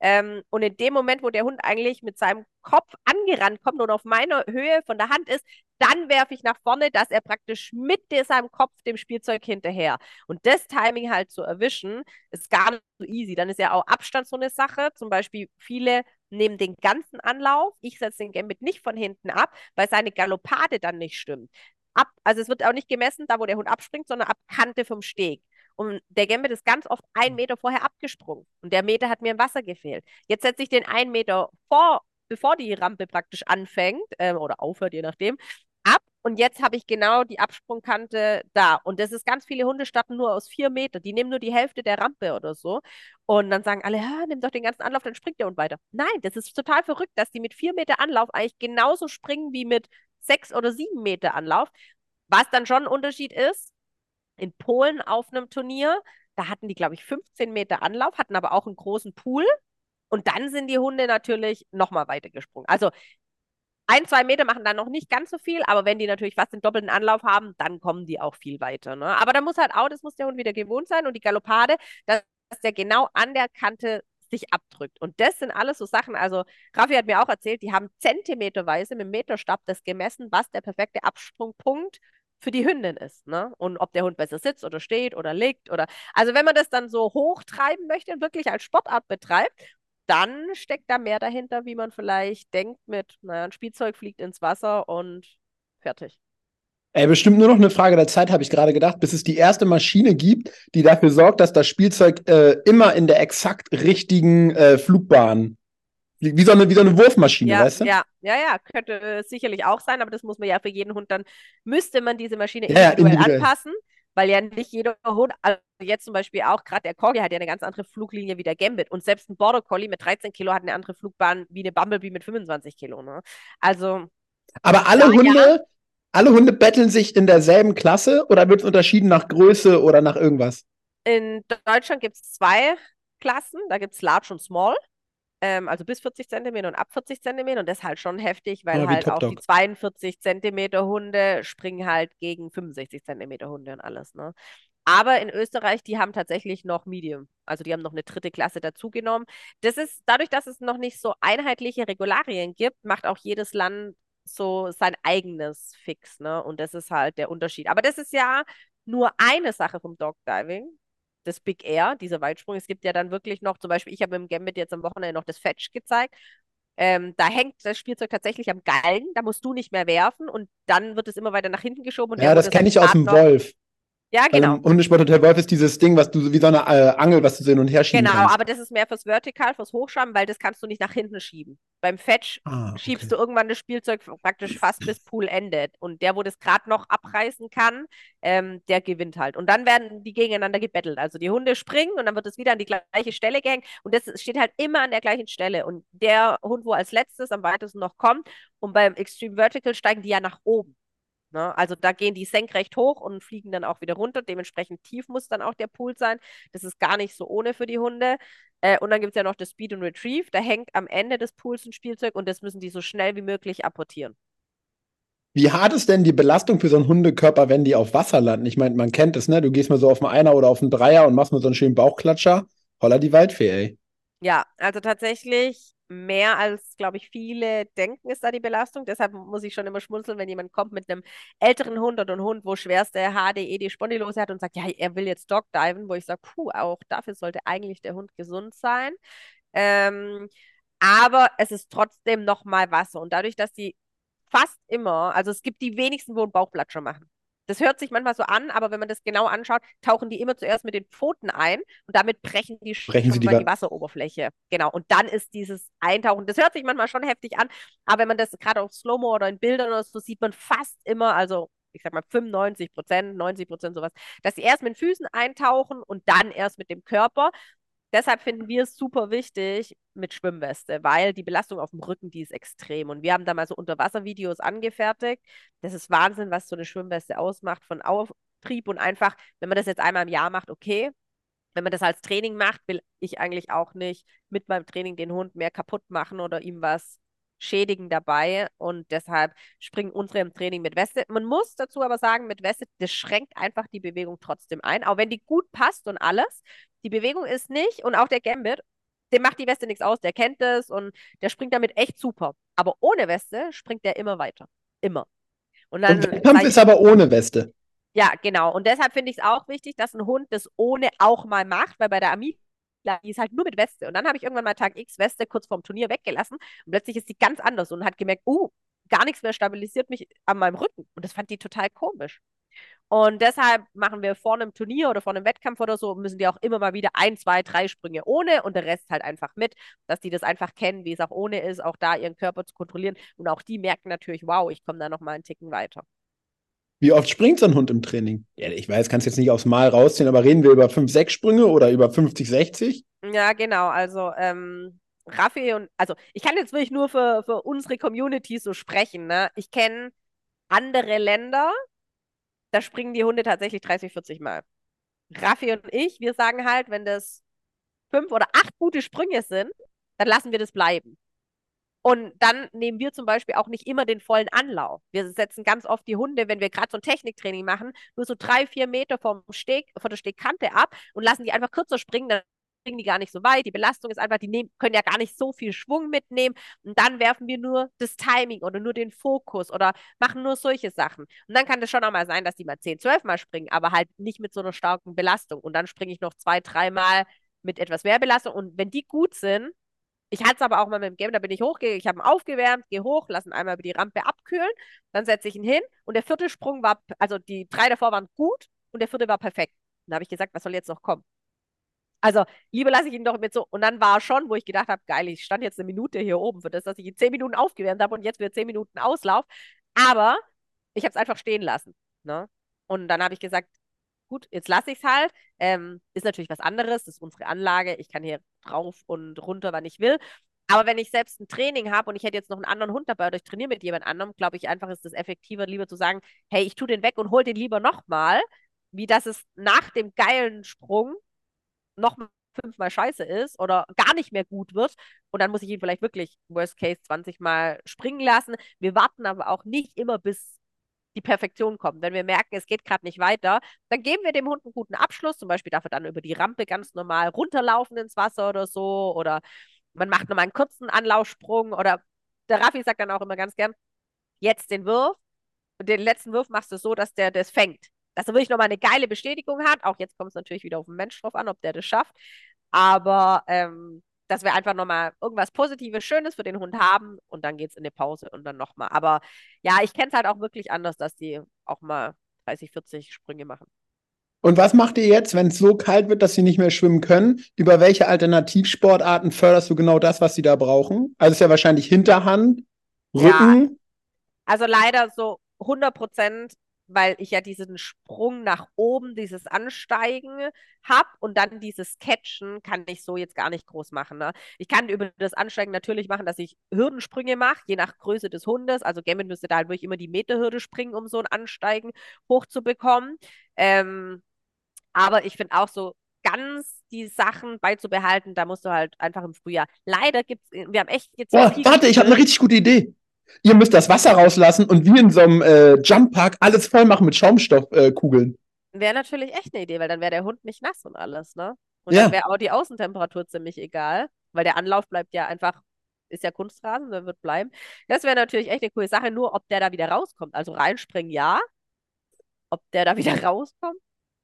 Ähm, und in dem Moment, wo der Hund eigentlich mit seinem Kopf angerannt kommt und auf meiner Höhe von der Hand ist, dann werfe ich nach vorne, dass er praktisch mit seinem Kopf dem Spielzeug hinterher. Und das Timing halt zu erwischen, ist gar nicht so easy. Dann ist ja auch Abstand so eine Sache. Zum Beispiel viele nehmen den ganzen Anlauf. Ich setze den Gambit nicht von hinten ab, weil seine Galoppade dann nicht stimmt ab, also es wird auch nicht gemessen, da wo der Hund abspringt, sondern ab Kante vom Steg. Und der Gambit ist ganz oft einen Meter vorher abgesprungen. Und der Meter hat mir im Wasser gefehlt. Jetzt setze ich den einen Meter vor, bevor die Rampe praktisch anfängt äh, oder aufhört, je nachdem, ab. Und jetzt habe ich genau die Absprungkante da. Und das ist ganz viele Hunde starten nur aus vier Meter. Die nehmen nur die Hälfte der Rampe oder so. Und dann sagen alle, ja, nimm doch den ganzen Anlauf, dann springt der Hund weiter. Nein, das ist total verrückt, dass die mit vier Meter Anlauf eigentlich genauso springen wie mit sechs oder sieben Meter Anlauf. Was dann schon ein Unterschied ist, in Polen auf einem Turnier, da hatten die, glaube ich, 15 Meter Anlauf, hatten aber auch einen großen Pool. Und dann sind die Hunde natürlich nochmal weiter gesprungen. Also ein, zwei Meter machen dann noch nicht ganz so viel, aber wenn die natürlich fast den doppelten Anlauf haben, dann kommen die auch viel weiter. Ne? Aber da muss halt auch, das muss der Hund wieder gewohnt sein und die Galoppade, dass der genau an der Kante sich abdrückt. Und das sind alles so Sachen, also Raffi hat mir auch erzählt, die haben zentimeterweise mit dem Meterstab das gemessen, was der perfekte Absprungpunkt für die Hündin ist, ne? Und ob der Hund besser sitzt oder steht oder liegt oder also wenn man das dann so hochtreiben möchte und wirklich als Sportart betreibt, dann steckt da mehr dahinter, wie man vielleicht denkt mit, naja, ein Spielzeug fliegt ins Wasser und fertig. Ey, bestimmt nur noch eine Frage der Zeit, habe ich gerade gedacht, bis es die erste Maschine gibt, die dafür sorgt, dass das Spielzeug äh, immer in der exakt richtigen äh, Flugbahn wie so, eine, wie so eine Wurfmaschine, ja, weißt du? Ja, ja, ja, könnte sicherlich auch sein, aber das muss man ja für jeden Hund dann, müsste man diese Maschine ja, individuell, individuell, anpassen, weil ja nicht jeder Hund, also jetzt zum Beispiel auch, gerade der Corgi hat ja eine ganz andere Fluglinie wie der Gambit und selbst ein Border Collie mit 13 Kilo hat eine andere Flugbahn wie eine Bumblebee mit 25 Kilo, ne? Also. Aber alle Hunde, alle Hunde betteln sich in derselben Klasse oder wird es unterschieden nach Größe oder nach irgendwas? In Deutschland gibt es zwei Klassen. Da gibt es Large und Small. Ähm, also bis 40 Zentimeter und ab 40 Zentimeter. Und das ist halt schon heftig, weil ja, halt auch die 42 Zentimeter Hunde springen halt gegen 65 Zentimeter Hunde und alles. Ne? Aber in Österreich, die haben tatsächlich noch Medium. Also die haben noch eine dritte Klasse dazugenommen. Das ist dadurch, dass es noch nicht so einheitliche Regularien gibt, macht auch jedes Land so sein eigenes Fix, ne? Und das ist halt der Unterschied. Aber das ist ja nur eine Sache vom Dogdiving, das Big Air, dieser Weitsprung. Es gibt ja dann wirklich noch, zum Beispiel, ich habe im Gambit jetzt am Wochenende noch das Fetch gezeigt. Ähm, da hängt das Spielzeug tatsächlich am Galgen, da musst du nicht mehr werfen und dann wird es immer weiter nach hinten geschoben. ja, das kenne ich aus dem Wolf. Ja, genau. Beim Hundesporthotel Wolf ist dieses Ding, was du wie so eine äh, Angel, was du so hin und her schieben genau, kannst. Genau, aber das ist mehr fürs Vertikal, fürs Hochschaben, weil das kannst du nicht nach hinten schieben. Beim Fetch ah, okay. schiebst du irgendwann das Spielzeug praktisch fast bis Pool endet. Und der, wo das gerade noch abreißen kann, ähm, der gewinnt halt. Und dann werden die gegeneinander gebettelt. Also die Hunde springen und dann wird es wieder an die gleiche Stelle gehängt. Und das steht halt immer an der gleichen Stelle. Und der Hund, wo als letztes am weitesten noch kommt, und beim Extreme Vertical steigen die ja nach oben. Ne? Also da gehen die senkrecht hoch und fliegen dann auch wieder runter. Dementsprechend tief muss dann auch der Pool sein. Das ist gar nicht so ohne für die Hunde. Äh, und dann gibt es ja noch das Speed und Retrieve. Da hängt am Ende des Pools ein Spielzeug und das müssen die so schnell wie möglich apportieren. Wie hart ist denn die Belastung für so einen Hundekörper, wenn die auf Wasser landen? Ich meine, man kennt es, ne? Du gehst mal so auf einen Einer oder auf einen Dreier und machst mal so einen schönen Bauchklatscher. Holla die Waldfee, ey. Ja, also tatsächlich mehr als, glaube ich, viele denken, ist da die Belastung. Deshalb muss ich schon immer schmunzeln, wenn jemand kommt mit einem älteren Hund oder einem Hund, wo schwerste HDE die Spondylose hat und sagt, ja, er will jetzt Dogdiven, wo ich sage, puh, auch dafür sollte eigentlich der Hund gesund sein. Ähm, aber es ist trotzdem noch mal Wasser und dadurch, dass die fast immer, also es gibt die wenigsten, wo einen Bauchplatscher machen. Das hört sich manchmal so an, aber wenn man das genau anschaut, tauchen die immer zuerst mit den Pfoten ein und damit brechen die Brechen schon die die Wasseroberfläche. Genau. Und dann ist dieses Eintauchen, das hört sich manchmal schon heftig an, aber wenn man das gerade auf Slow-Mo oder in Bildern oder so sieht man fast immer, also ich sag mal 95 Prozent, 90 Prozent sowas, dass sie erst mit den Füßen eintauchen und dann erst mit dem Körper. Deshalb finden wir es super wichtig mit Schwimmweste, weil die Belastung auf dem Rücken, die ist extrem. Und wir haben da mal so Unterwasservideos angefertigt. Das ist Wahnsinn, was so eine Schwimmweste ausmacht von Auftrieb und einfach, wenn man das jetzt einmal im Jahr macht, okay. Wenn man das als Training macht, will ich eigentlich auch nicht mit meinem Training den Hund mehr kaputt machen oder ihm was schädigen dabei. Und deshalb springen unsere im Training mit Weste. Man muss dazu aber sagen, mit Weste, das schränkt einfach die Bewegung trotzdem ein, auch wenn die gut passt und alles. Die Bewegung ist nicht, und auch der Gambit, dem macht die Weste nichts aus, der kennt es und der springt damit echt super. Aber ohne Weste springt der immer weiter. Immer. Und dann Und sag ich- ist aber ohne Weste. ja, genau. Und deshalb finde ich es auch wichtig, dass ein Hund das ohne auch mal macht, weil bei der Die ist halt nur mit Weste. Und dann habe ich irgendwann mal Tag X Weste kurz vorm Turnier weggelassen und plötzlich ist die ganz anders und hat gemerkt, uh, gar nichts mehr stabilisiert mich an meinem Rücken. Und das fand die total komisch. Und deshalb machen wir vor einem Turnier oder vor einem Wettkampf oder so, müssen die auch immer mal wieder ein, zwei, drei Sprünge ohne und der Rest halt einfach mit, dass die das einfach kennen, wie es auch ohne ist, auch da ihren Körper zu kontrollieren. Und auch die merken natürlich, wow, ich komme da noch mal einen Ticken weiter. Wie oft springt so ein Hund im Training? Ja, ich weiß, kannst jetzt nicht aufs Mal rausziehen, aber reden wir über 5, 6 Sprünge oder über 50, 60? Ja, genau. Also ähm, Raffi und also ich kann jetzt wirklich nur für, für unsere Community so sprechen. Ne? Ich kenne andere Länder, da springen die Hunde tatsächlich 30, 40 Mal. Raffi und ich, wir sagen halt, wenn das fünf oder acht gute Sprünge sind, dann lassen wir das bleiben. Und dann nehmen wir zum Beispiel auch nicht immer den vollen Anlauf. Wir setzen ganz oft die Hunde, wenn wir gerade so ein Techniktraining machen, nur so drei, vier Meter vom Steg, von der Stegkante ab und lassen die einfach kürzer springen. Dann springen die gar nicht so weit. Die Belastung ist einfach, die nehmen, können ja gar nicht so viel Schwung mitnehmen. Und dann werfen wir nur das Timing oder nur den Fokus oder machen nur solche Sachen. Und dann kann es schon auch mal sein, dass die mal 10, 12 Mal springen, aber halt nicht mit so einer starken Belastung. Und dann springe ich noch zwei, dreimal mit etwas mehr Belastung. Und wenn die gut sind, ich hatte es aber auch mal mit dem Game, da bin ich hochgegangen, ich habe ihn aufgewärmt, gehe hoch, lasse ihn einmal über die Rampe abkühlen, dann setze ich ihn hin und der vierte Sprung war, also die drei davor waren gut und der vierte war perfekt. Dann habe ich gesagt, was soll jetzt noch kommen? Also, lieber lasse ich ihn doch mit so. Und dann war schon, wo ich gedacht habe, geil, ich stand jetzt eine Minute hier oben für das, dass ich ihn zehn Minuten aufgewärmt habe und jetzt wieder zehn Minuten Auslauf. Aber ich habe es einfach stehen lassen. Ne? Und dann habe ich gesagt, gut, jetzt lasse ich es halt. Ähm, ist natürlich was anderes, das ist unsere Anlage. Ich kann hier drauf und runter, wann ich will. Aber wenn ich selbst ein Training habe und ich hätte jetzt noch einen anderen Hund dabei oder ich trainiere mit jemand anderem, glaube ich einfach, ist es effektiver, lieber zu sagen, hey, ich tue den weg und hol den lieber nochmal, wie dass es nach dem geilen Sprung noch fünfmal scheiße ist oder gar nicht mehr gut wird. Und dann muss ich ihn vielleicht wirklich, worst case, 20 Mal springen lassen. Wir warten aber auch nicht immer, bis die Perfektion kommt. Wenn wir merken, es geht gerade nicht weiter, dann geben wir dem Hund einen guten Abschluss. Zum Beispiel darf er dann über die Rampe ganz normal runterlaufen ins Wasser oder so. Oder man macht nochmal einen kurzen Anlaufsprung. Oder der Raffi sagt dann auch immer ganz gern, jetzt den Wurf. Und den letzten Wurf machst du so, dass der das fängt. Dass er wirklich nochmal eine geile Bestätigung hat. Auch jetzt kommt es natürlich wieder auf den Mensch drauf an, ob der das schafft. Aber ähm, dass wir einfach nochmal irgendwas Positives, Schönes für den Hund haben und dann geht es in die Pause und dann nochmal. Aber ja, ich kenne es halt auch wirklich anders, dass die auch mal 30, 40 Sprünge machen. Und was macht ihr jetzt, wenn es so kalt wird, dass sie nicht mehr schwimmen können? Über welche Alternativsportarten förderst du genau das, was sie da brauchen? Also ist ja wahrscheinlich Hinterhand, Rücken. Also leider so 100 Prozent, weil ich ja diesen Sprung nach oben, dieses Ansteigen habe und dann dieses Catchen kann ich so jetzt gar nicht groß machen. Ne? Ich kann über das Ansteigen natürlich machen, dass ich Hürdensprünge mache, je nach Größe des Hundes. Also Gambit müsste da halt wirklich immer die Meterhürde springen, um so ein Ansteigen hochzubekommen. Ähm, aber ich finde auch so ganz die Sachen beizubehalten, da musst du halt einfach im Frühjahr. Leider gibt's, wir haben echt jetzt viel warte, ich habe eine richtig gute Idee. Ihr müsst das Wasser rauslassen und wie in so einem äh, Jump-Park alles voll machen mit Schaumstoffkugeln. Wäre natürlich echt eine Idee, weil dann wäre der Hund nicht nass und alles, ne? Und Ja. dann wäre auch die Außentemperatur ziemlich egal, weil der Anlauf bleibt ja einfach, ist ja Kunstrasen, der wird bleiben. Das wäre natürlich echt eine coole Sache, nur ob der da wieder rauskommt. Also reinspringen, ja. Ob der da wieder (laughs) rauskommt,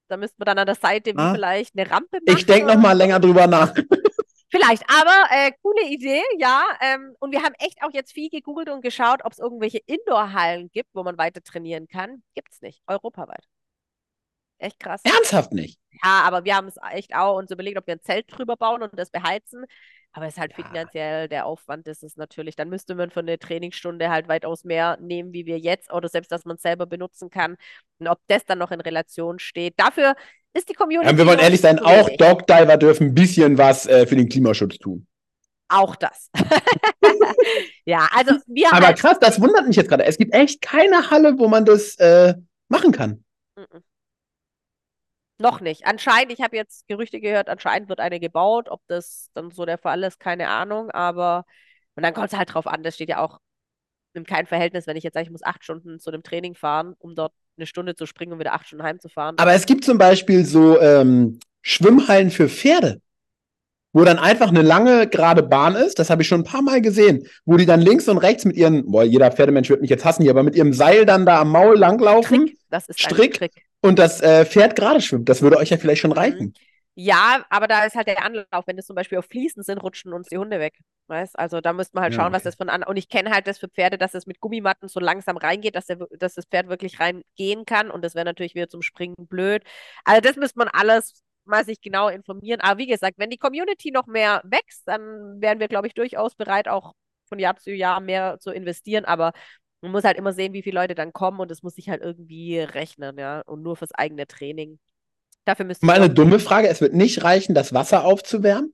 da müsste man dann an der Seite Ah. vielleicht eine Rampe machen. Ich denke noch oder mal so. länger drüber nach. Vielleicht aber äh, coole Idee, ja. Ähm, und wir haben echt auch jetzt viel gegoogelt und geschaut, ob es irgendwelche Indoor-Hallen gibt, wo man weiter trainieren kann. Gibt es nicht, europaweit. Echt krass. Ernsthaft nicht? Ja, aber wir haben es echt auch uns überlegt, ob wir ein Zelt drüber bauen und das beheizen. Aber es ist halt Ja. finanziell der Aufwand, das ist natürlich, dann müsste man für eine Trainingsstunde halt weitaus mehr nehmen, wie wir jetzt, oder selbst, dass man es selber benutzen kann. Und ob das dann noch in Relation steht. Dafür ist die Community. Ja, wir wollen ehrlich sein, auch. Dogdiver dürfen ein bisschen was äh, für den Klimaschutz tun. Auch das. (laughs) ja, also wir haben Aber halt, krass, das wundert mich jetzt gerade. Es gibt echt keine Halle, wo man das äh, machen kann. Mhm. noch nicht. Anscheinend, ich habe jetzt Gerüchte gehört, anscheinend wird eine gebaut. Ob das dann so der Fall ist, keine Ahnung. Aber und dann kommt es halt drauf an, das steht ja auch in keinem Verhältnis, wenn ich jetzt sage, ich muss acht Stunden zu einem Training fahren, um dort eine Stunde zu springen und wieder acht Stunden heimzufahren. Aber es gibt zum Beispiel so ähm, Schwimmhallen für Pferde, wo dann einfach eine lange gerade Bahn ist. Das habe ich schon ein paar Mal gesehen, wo die dann links und rechts mit ihren, boah, jeder Pferdemensch wird mich jetzt hassen hier, aber mit ihrem Seil dann da am Maul langlaufen Trick, das ist Strick. ein Trick. und das äh, Pferd gerade schwimmt. Das würde euch ja vielleicht schon Mhm. Ja, aber da ist halt der Anlauf, wenn das zum Beispiel auf Fliesen sind, rutschen uns die Hunde weg. Weißt? Also da müsste man halt Ja, schauen, was okay. das von an. Und ich kenne halt das für Pferde, dass es mit Gummimatten so langsam reingeht, dass, der, dass das Pferd wirklich reingehen kann. Und das wäre natürlich wieder zum Springen blöd. Also das müsste man alles mal sich genau informieren. Aber wie gesagt, wenn die Community noch mehr wächst, dann wären wir, glaube ich, durchaus bereit, auch von Jahr zu Jahr mehr zu investieren. Aber man muss halt immer sehen, wie viele Leute dann kommen und es muss sich halt irgendwie rechnen, ja. Und nur fürs eigene Training. Dafür müsste Mal eine dumme Frage, es wird nicht reichen, das Wasser aufzuwärmen?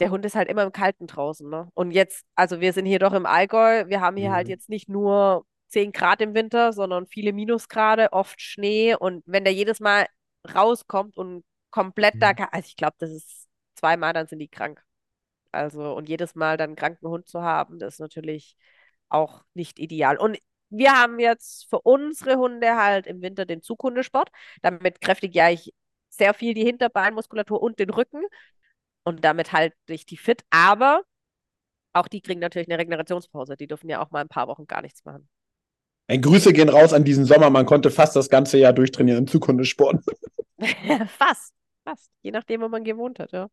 der Hund ist halt immer im Kalten draußen, ne? Und jetzt, also wir sind hier doch im Allgäu, wir haben hier halt Mhm. jetzt nicht nur 10 Grad im Winter, sondern viele Minusgrade, oft Schnee und wenn der jedes Mal rauskommt und komplett da, Mhm. ka- also ich glaube, das ist zweimal, dann sind die krank. Also und jedes Mal dann einen kranken Hund zu haben, das ist natürlich auch nicht ideal. Und wir haben jetzt für unsere Hunde halt im Winter den Zughundesport. Damit kräftige ja ich sehr viel die Hinterbeinmuskulatur und den Rücken. Und damit halte ich die fit. Aber auch die kriegen natürlich eine Regenerationspause. Die dürfen ja auch mal ein paar Wochen gar nichts machen. Ey, Grüße gehen raus an diesen Sommer. Man konnte fast das ganze Jahr durchtrainieren im Zukundesport. (laughs) Fast, fast. Je nachdem, wo man gewohnt hat, ja.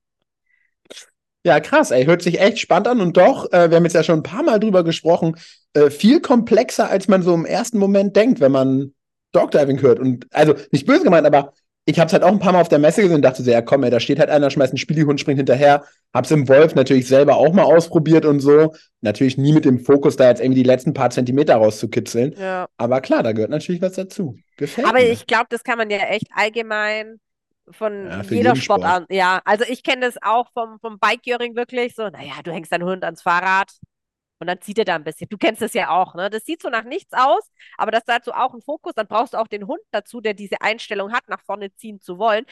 Ja, krass, ey, hört sich echt spannend an und doch, äh, wir haben jetzt ja schon ein paar Mal drüber gesprochen, äh, viel komplexer, als man so im ersten Moment denkt, wenn man Dogdiving hört. Und also nicht böse gemeint, aber ich habe es halt auch ein paar Mal auf der Messe gesehen und dachte so, ja komm, ey, da steht halt einer, schmeißt einen Spielihund, springt hinterher. Hab's im Wolf natürlich selber auch mal ausprobiert und so. Natürlich nie mit dem Fokus, da jetzt irgendwie die letzten paar Zentimeter rauszukitzeln. Ja. Aber klar, da gehört natürlich was dazu. Gefällt Aber mir. ich glaube, das kann man ja echt allgemein von Ja, jeder jeden Sport. Sportart. Ja, also ich kenne das auch vom, vom Bikejöring wirklich so, naja, du hängst deinen Hund ans Fahrrad und dann zieht er da ein bisschen. Du kennst das ja auch, ne? Das sieht so nach nichts aus, aber das ist dazu auch ein Fokus. Dann brauchst du auch den Hund dazu, der diese Einstellung hat, nach vorne ziehen zu wollen.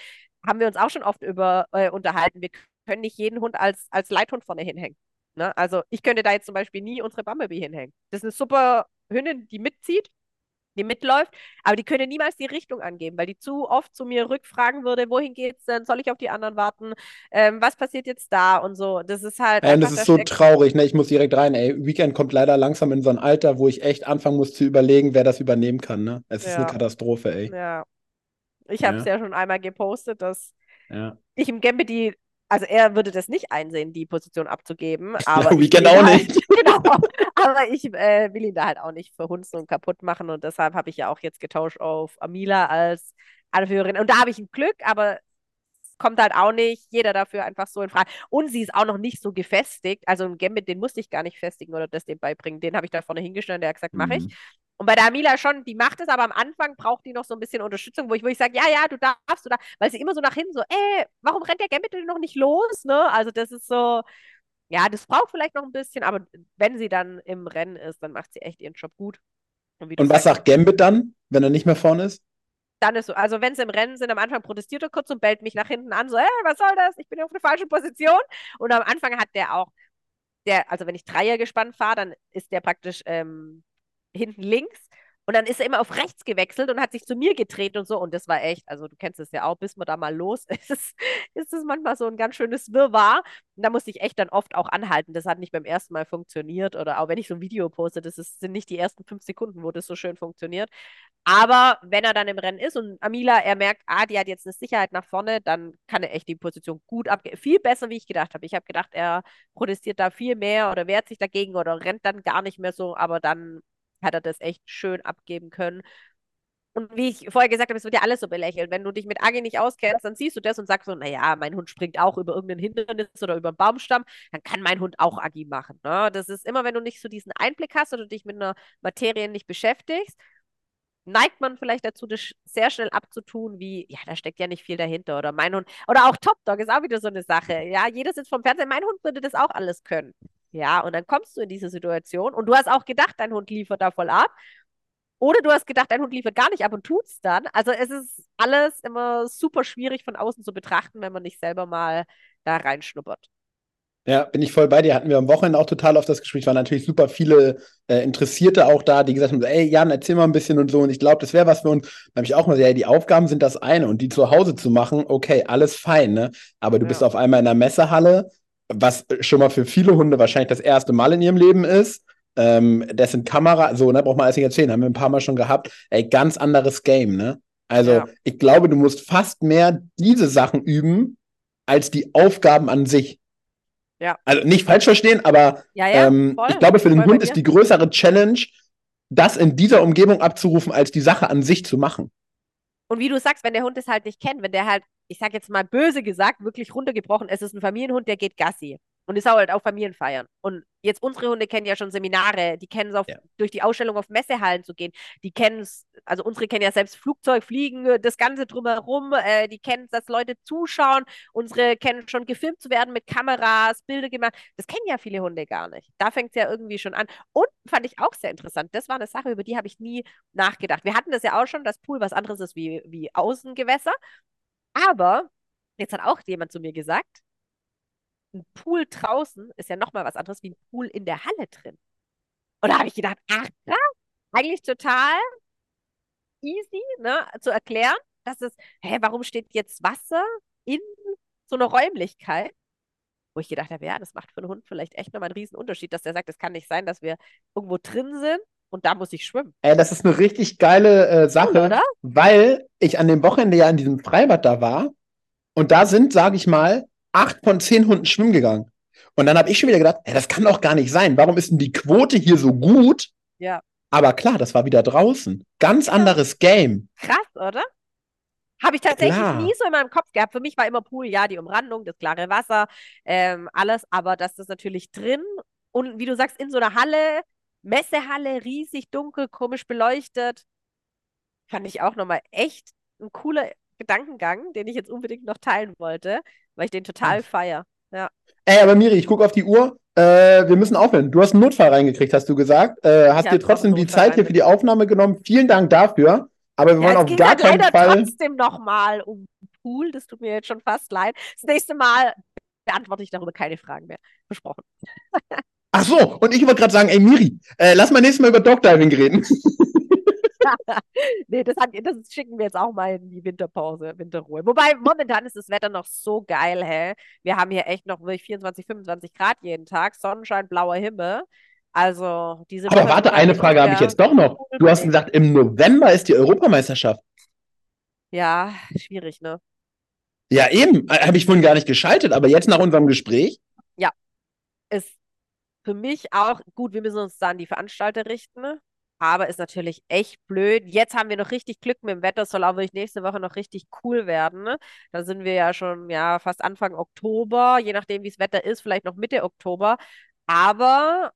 Haben wir uns auch schon oft über äh, unterhalten. Wir können nicht jeden Hund als, als Leithund vorne hinhängen. Ne? Also ich könnte da jetzt zum Beispiel nie unsere Bumblebee hinhängen. Das ist eine super Hündin, die mitzieht, die mitläuft, aber die könnte niemals die Richtung angeben, weil die zu oft zu mir rückfragen würde, wohin geht's denn? Soll ich auf die anderen warten? Ähm, was passiert jetzt da? Und so. Das ist halt Ja, das da ist so traurig, ne? Ich muss direkt rein, ey. Weekend kommt leider langsam in so ein Alter, wo ich echt anfangen muss zu überlegen, wer das übernehmen kann, ne? Es ist Ja. eine Katastrophe, ey. Ja. Ich habe es Ja. ja schon einmal gepostet, dass Ja. ich im Gambit die, also er würde das nicht einsehen, die Position abzugeben, (laughs) aber ich Weekend auch halt, nicht. (laughs) genau, aber ich äh, will ihn da halt auch nicht verhunzen und kaputt machen und deshalb habe ich ja auch jetzt getauscht auf Amila als Anführerin. Und da habe ich ein Glück, aber es kommt halt auch nicht jeder dafür einfach so in Frage. Und sie ist auch noch nicht so gefestigt, also im Gambit, den musste ich gar nicht festigen oder das dem beibringen, den habe ich da vorne hingestellt, der hat gesagt, mache ich. Mhm. Und bei der Amila schon, die macht es, aber am Anfang braucht die noch so ein bisschen Unterstützung, wo ich, wo ich sage, ja, ja, du darfst, du darfst, weil sie immer so nach hinten so, ey, warum rennt der Gambit denn noch nicht los, ne? Also das ist so, ja, das braucht vielleicht noch ein bisschen, aber wenn sie dann im Rennen ist, dann macht sie echt ihren Job gut. Und, Und was sagt Gambit dann, wenn er nicht mehr vorne ist? dann ist so, also wenn sie im Rennen sind, am Anfang protestiert er kurz und bellt mich nach hinten an, so, ey, was soll das? Ich bin auf der falschen Position. Und am Anfang hat der auch, der, also wenn ich Dreier gespannt fahre, dann ist der praktisch ähm, hinten links Und dann ist er immer auf rechts gewechselt und hat sich zu mir gedreht und so. Und das war echt, also du kennst es ja auch, bis man da mal los (laughs) ist, ist es manchmal so ein ganz schönes Wirrwarr. Und da musste ich echt dann oft auch anhalten. Das hat nicht beim ersten Mal funktioniert. Oder auch wenn ich so ein Video poste, das ist, sind nicht die ersten fünf Sekunden, wo das so schön funktioniert. Aber wenn er dann im Rennen ist und Amila, er merkt, ah, die hat jetzt eine Sicherheit nach vorne, dann kann er echt die Position gut abgeben. Viel besser, wie ich gedacht habe. Ich habe gedacht, er protestiert da viel mehr oder wehrt sich dagegen oder rennt dann gar nicht mehr so. Aber dann hat er das echt schön abgeben können. Und wie ich vorher gesagt habe, es wird ja alles so belächelt. Wenn du dich mit Agi nicht auskennst, dann siehst du das und sagst so, naja, mein Hund springt auch über irgendein Hindernis oder über einen Baumstamm, dann kann mein Hund auch Agi machen. Ne? Das ist immer, wenn du nicht so diesen Einblick hast oder dich mit einer Materie nicht beschäftigst, neigt man vielleicht dazu, das sehr schnell abzutun, wie, ja, da steckt ja nicht viel dahinter. Oder mein Hund, oder auch Top Dog ist auch wieder so eine Sache. Ja, jeder sitzt vom Fernseher, mein Hund würde das auch alles können. Ja, und dann kommst du in diese Situation und du hast auch gedacht, dein Hund liefert da voll ab. Oder du hast gedacht, dein Hund liefert gar nicht ab und tut es dann. Also es ist alles immer super schwierig von außen zu betrachten, wenn man nicht selber mal da reinschnuppert. Ja, bin ich voll bei dir. Hatten wir am Wochenende auch total auf das Gespräch. Waren natürlich super viele äh, Interessierte auch da, die gesagt haben: Ey, Jan, erzähl mal ein bisschen und so. Und ich glaube, das wäre was für uns. Da habe ich auch mal gesagt: Ja, die Aufgaben sind das eine und die zu Hause zu machen, okay, alles fein, ne? Aber du ja. bist auf einmal in einer Messehalle was schon mal für viele Hunde wahrscheinlich das erste Mal in ihrem Leben ist. Ähm, dessen Kamera, so, ne, braucht man alles nicht erzählen, haben wir ein paar Mal schon gehabt. Ey, ganz anderes Game, ne? Also, ja. ich glaube, du musst fast mehr diese Sachen üben, als die Aufgaben an sich. Ja. Also nicht falsch verstehen, aber ja, ja, ähm, ich glaube, für den Hund ist die größere Challenge, das in dieser Umgebung abzurufen, als die Sache an sich zu machen. Und wie du sagst, wenn der Hund es halt nicht kennt, wenn der halt ich sage jetzt mal böse gesagt, wirklich runtergebrochen, es ist ein Familienhund, der geht Gassi. Und ist auch halt auch Familienfeiern. Und jetzt unsere Hunde kennen ja schon Seminare, die kennen es ja. durch die Ausstellung auf Messehallen zu gehen. Die kennen es, also unsere kennen ja selbst Flugzeug, Fliegen, das Ganze drumherum. Äh, die kennen es, dass Leute zuschauen. Unsere kennen schon gefilmt zu werden mit Kameras, Bilder gemacht. Das kennen ja viele Hunde gar nicht. Da fängt es ja irgendwie schon an. Und fand ich auch sehr interessant. Das war eine Sache, über die habe ich nie nachgedacht. Wir hatten das ja auch schon, dass Pool was anderes ist wie, wie Außengewässer. Aber jetzt hat auch jemand zu mir gesagt, ein Pool draußen ist ja nochmal was anderes wie ein Pool in der Halle drin. Und da habe ich gedacht, ach, ja, eigentlich total easy ne, zu erklären, dass es, hä, warum steht jetzt Wasser in so einer Räumlichkeit? Wo ich gedacht habe, ja, das macht für einen Hund vielleicht echt nochmal einen riesen Unterschied, dass der sagt, es kann nicht sein, dass wir irgendwo drin sind und da muss ich schwimmen. Ey, das ist eine richtig geile äh, Sache, cool, weil ich an dem Wochenende ja in diesem Freibad da war und da sind, sage ich mal, acht von zehn Hunden schwimmen gegangen. Und dann habe ich schon wieder gedacht, ey, das kann doch gar nicht sein. Warum ist denn die Quote hier so gut? Ja. Aber klar, das war wieder draußen. Ganz ja. anderes Game. Krass, oder? Habe ich tatsächlich klar. nie so in meinem Kopf gehabt. Für mich war immer Pool, ja, die Umrandung, das klare Wasser, ähm, alles. Aber das ist natürlich drin und wie du sagst, in so einer Halle Messehalle, riesig dunkel, komisch beleuchtet. Fand ich auch nochmal echt ein cooler Gedankengang, den ich jetzt unbedingt noch teilen wollte, weil ich den total feier. Ja. Ey, aber Miri, ich gucke auf die Uhr. Äh, wir müssen aufhören. Du hast einen Notfall reingekriegt, hast du gesagt. Äh, hast dir trotzdem die Zeit hier für die Aufnahme genommen. Vielen Dank dafür. Aber wir ja, wollen auf gar halt keinen Fall. trotzdem nochmal um Pool. Das tut mir jetzt schon fast leid. Das nächste Mal beantworte ich darüber keine Fragen mehr. Versprochen. (laughs) Ach so, und ich wollte gerade sagen, ey Miri, äh, lass mal nächstes Mal über Dogdiving reden. (laughs) nee, das, hat, das, schicken wir jetzt auch mal in die Winterpause, Winterruhe. Wobei, momentan ist das Wetter noch so geil, hä? Wir haben hier echt noch wirklich 24, 25 Grad jeden Tag, Sonnenschein, blauer Himmel. Also, diese. Aber warte, eine Frage habe ich jetzt doch noch. Du hast gesagt, im November ist die Europameisterschaft. Ja, schwierig, ne? Ja, eben. Äh, habe ich vorhin gar nicht geschaltet, aber jetzt nach unserem Gespräch. Ja, ist für mich auch, gut, wir müssen uns da an die Veranstalter richten, aber ist natürlich echt blöd. Jetzt haben wir noch richtig Glück mit dem Wetter, soll auch wirklich nächste Woche noch richtig cool werden. Da sind wir ja schon ja fast Anfang Oktober, je nachdem, wie das Wetter ist, vielleicht noch Mitte Oktober. Aber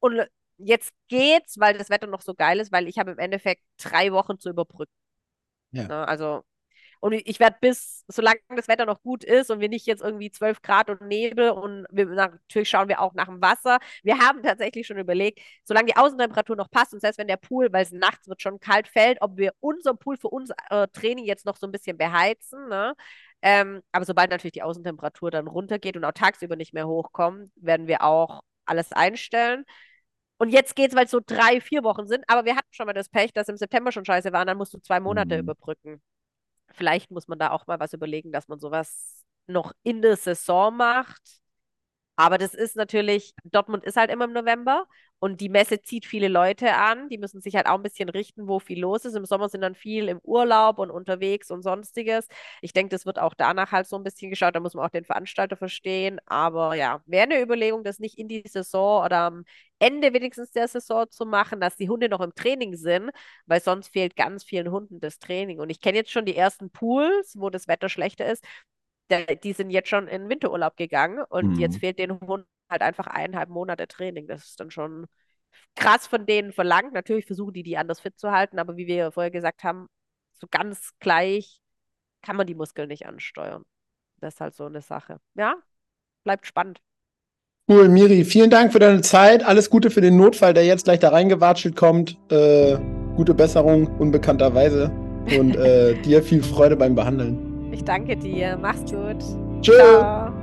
und jetzt geht's, weil das Wetter noch so geil ist, weil ich habe im Endeffekt drei Wochen zu überbrücken. Ja. Ne, also und ich werde bis, solange das Wetter noch gut ist und wir nicht jetzt irgendwie 12 Grad und Nebel und wir, natürlich schauen wir auch nach dem Wasser. Wir haben tatsächlich schon überlegt, solange die Außentemperatur noch passt und selbst wenn der Pool, weil es nachts wird schon kalt fällt, ob wir unser Pool für unser äh, Training jetzt noch so ein bisschen beheizen. Ne? Ähm, aber sobald natürlich die Außentemperatur dann runtergeht und auch tagsüber nicht mehr hochkommt, werden wir auch alles einstellen. Und jetzt geht's, weil es so drei, vier Wochen sind. Aber wir hatten schon mal das Pech, dass im September schon scheiße war. Und dann musst du zwei Monate Mhm. überbrücken. Vielleicht muss man da auch mal was überlegen, dass man sowas noch in der Saison macht. Aber das ist natürlich, Dortmund ist halt immer im November und die Messe zieht viele Leute an. Die müssen sich halt auch ein bisschen richten, wo viel los ist. Im Sommer sind dann viel im Urlaub und unterwegs und sonstiges. Ich denke, das wird auch danach halt so ein bisschen geschaut. Da muss man auch den Veranstalter verstehen. Aber ja, wäre eine Überlegung, das nicht in die Saison oder am Ende wenigstens der Saison zu machen, dass die Hunde noch im Training sind, weil sonst fehlt ganz vielen Hunden das Training. Und ich kenne jetzt schon die ersten Pools, wo das Wetter schlechter ist die sind jetzt schon in Winterurlaub gegangen und jetzt Mhm. fehlt den Hunden halt einfach eineinhalb Monate Training. Das ist dann schon krass von denen verlangt. Natürlich versuchen die, die anders fit zu halten, aber wie wir vorher gesagt haben, so ganz gleich kann man die Muskeln nicht ansteuern. Das ist halt so eine Sache. Ja, bleibt spannend. Cool, Miri, vielen Dank für deine Zeit. Alles Gute für den Notfall, der jetzt gleich da reingewatschelt kommt. Äh, gute Besserung, unbekannterweise. Und äh, (laughs) dir viel Freude beim Behandeln. Ich danke dir. Mach's gut. Ciao.